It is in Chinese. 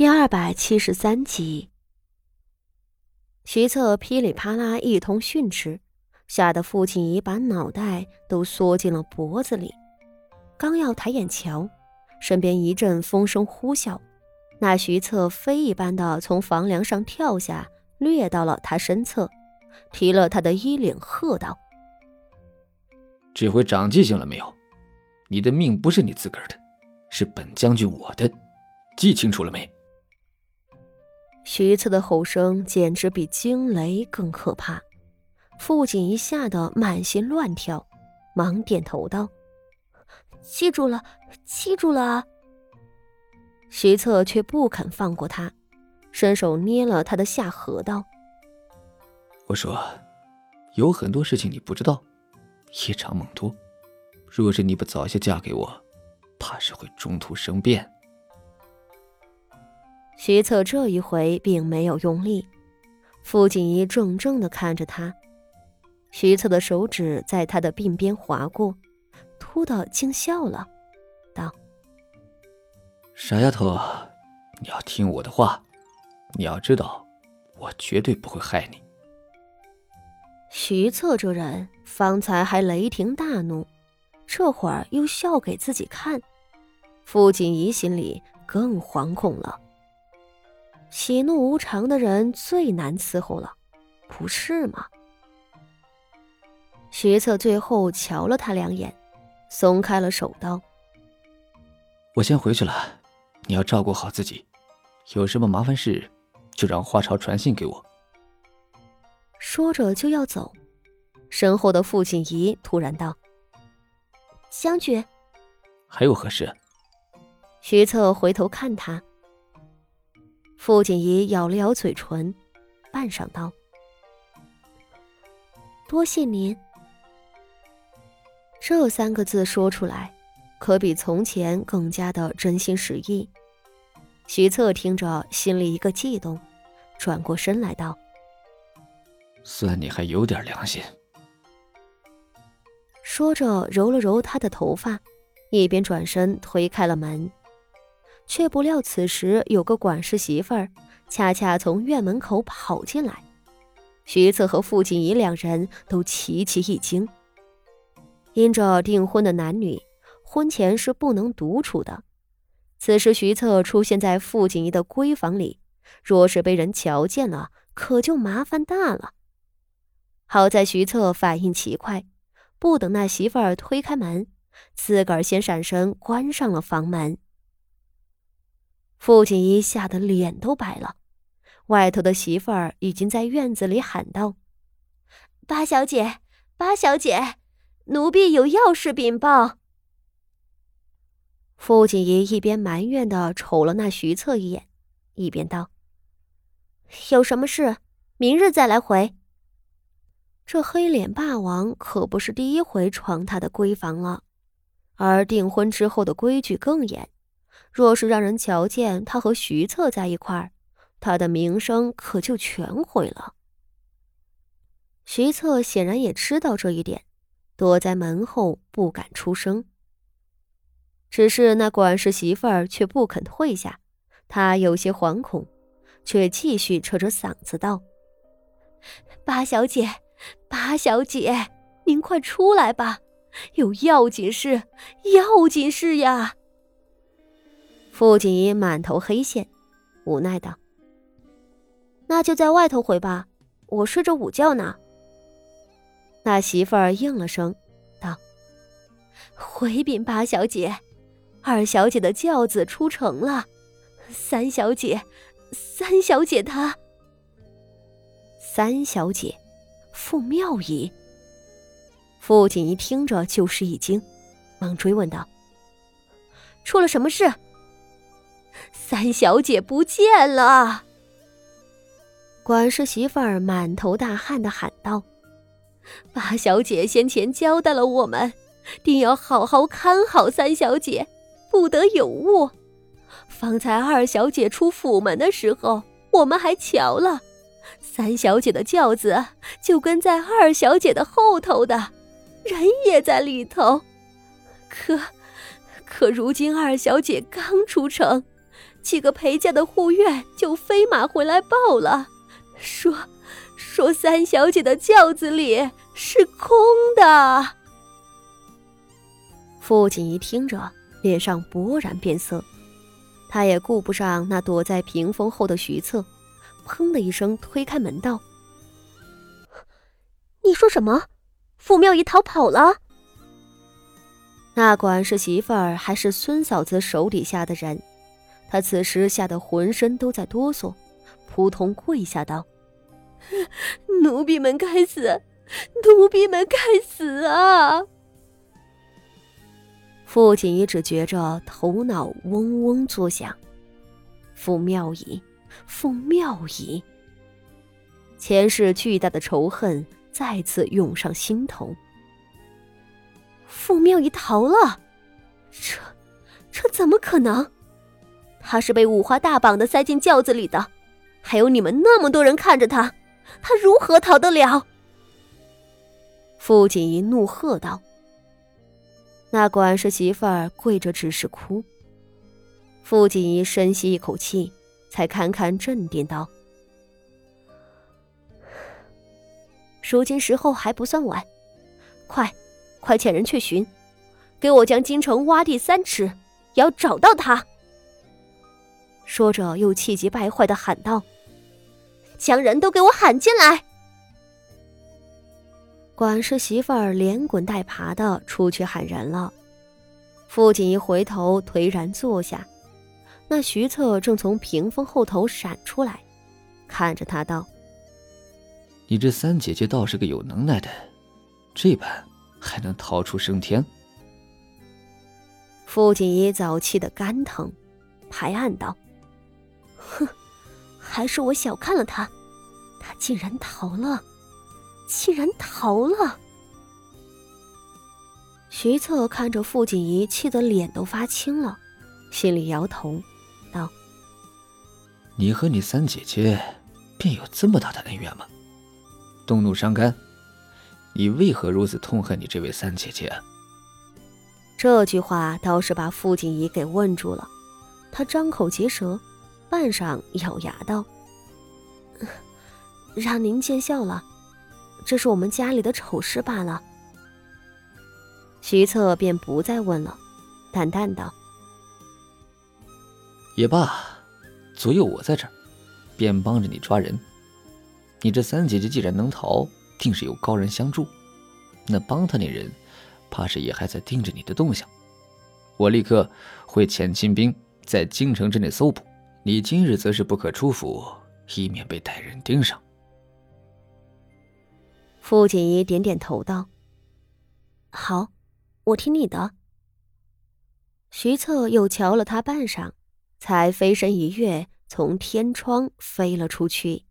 第二百七十三集，徐策噼里啪啦一通训斥，吓得傅锦仪把脑袋都缩进了脖子里。刚要抬眼瞧，身边一阵风声呼啸，那徐策飞一般的从房梁上跳下，掠到了他身侧，提了他的衣领，喝道：“这回长记性了没有？你的命不是你自个儿的，是本将军我的，记清楚了没？”徐策的吼声简直比惊雷更可怕，傅锦一吓得满心乱跳，忙点头道：“记住了，记住了。”徐策却不肯放过他，伸手捏了他的下颌，道：“我说，有很多事情你不知道，夜长梦多，若是你不早些嫁给我，怕是会中途生变。”徐策这一回并没有用力，傅锦衣怔怔的看着他。徐策的手指在他的鬓边划过，突的竟笑了，道：“傻丫头，你要听我的话，你要知道，我绝对不会害你。”徐策这人方才还雷霆大怒，这会儿又笑给自己看，傅锦仪心里更惶恐了。喜怒无常的人最难伺候了，不是吗？徐策最后瞧了他两眼，松开了手，道：“我先回去了，你要照顾好自己，有什么麻烦事，就让花朝传信给我。”说着就要走，身后的傅锦仪突然道：“将军，还有何事？”徐策回头看他。傅锦仪咬了咬嘴唇，半晌道：“多谢您。”这三个字说出来，可比从前更加的真心实意。徐策听着，心里一个悸动，转过身来道：“算你还有点良心。”说着，揉了揉他的头发，一边转身推开了门。却不料，此时有个管事媳妇儿恰恰从院门口跑进来，徐策和傅锦仪两人都齐齐一惊。因着订婚的男女婚前是不能独处的，此时徐策出现在傅锦仪的闺房里，若是被人瞧见了，可就麻烦大了。好在徐策反应奇快，不等那媳妇儿推开门，自个儿先闪身关上了房门。傅锦衣吓得脸都白了，外头的媳妇儿已经在院子里喊道：“八小姐，八小姐，奴婢有要事禀报。”傅锦衣一边埋怨的瞅了那徐策一眼，一边道：“有什么事，明日再来回。”这黑脸霸王可不是第一回闯他的闺房了，而订婚之后的规矩更严。若是让人瞧见他和徐策在一块儿，他的名声可就全毁了。徐策显然也知道这一点，躲在门后不敢出声。只是那管事媳妇儿却不肯退下，他有些惶恐，却继续扯着嗓子道：“八小姐，八小姐，您快出来吧，有要紧事，要紧事呀！”傅锦衣满头黑线，无奈道：“那就在外头回吧，我睡着午觉呢。”那媳妇儿应了声，道：“回禀八小姐，二小姐的轿子出城了，三小姐，三小姐她……三小姐，傅妙仪。”傅锦衣听着就是一惊，忙追问道：“出了什么事？”三小姐不见了！管事媳妇儿满头大汗的喊道：“八小姐先前交代了我们，定要好好看好三小姐，不得有误。方才二小姐出府门的时候，我们还瞧了，三小姐的轿子就跟在二小姐的后头的，人也在里头。可，可如今二小姐刚出城。”几个陪嫁的护院就飞马回来报了，说说三小姐的轿子里是空的。父亲一听着，脸上勃然变色，他也顾不上那躲在屏风后的徐策，砰的一声推开门道：“你说什么？傅妙仪逃跑了？”那管是媳妇儿还是孙嫂子手底下的人？他此时吓得浑身都在哆嗦，扑通跪下道：“奴婢们该死，奴婢们该死啊！”傅锦衣只觉着头脑嗡嗡作响，傅妙仪，傅妙仪，前世巨大的仇恨再次涌上心头。傅妙仪逃了，这，这怎么可能？他是被五花大绑的塞进轿子里的，还有你们那么多人看着他，他如何逃得了？傅锦仪怒喝道。那管事媳妇儿跪着只是哭。傅锦仪深吸一口气，才堪堪镇定道：“如今时候还不算晚，快，快遣人去寻，给我将京城挖地三尺，也要找到他。”说着，又气急败坏的喊道：“将人都给我喊进来！”管事媳妇儿连滚带爬的出去喊人了。傅锦一回头颓然坐下，那徐策正从屏风后头闪出来，看着他道：“你这三姐姐倒是个有能耐的，这般还能逃出升天。”傅锦衣早气得肝疼，拍案道。哼，还是我小看了他，他竟然逃了，竟然逃了！徐策看着傅锦仪，气得脸都发青了，心里摇头，道：“你和你三姐姐便有这么大的恩怨吗？动怒伤肝，你为何如此痛恨你这位三姐姐？”这句话倒是把傅锦仪给问住了，他张口结舌。半晌，咬牙道：“让您见笑了，这是我们家里的丑事罢了。”徐策便不再问了，淡淡道：“也罢，左右我在这儿，便帮着你抓人。你这三姐姐既然能逃，定是有高人相助。那帮他那人，怕是也还在盯着你的动向。我立刻会遣亲兵在京城之内搜捕。”你今日则是不可出府，以免被歹人盯上。傅锦衣点点头道：“好，我听你的。”徐策又瞧了他半晌，才飞身一跃，从天窗飞了出去。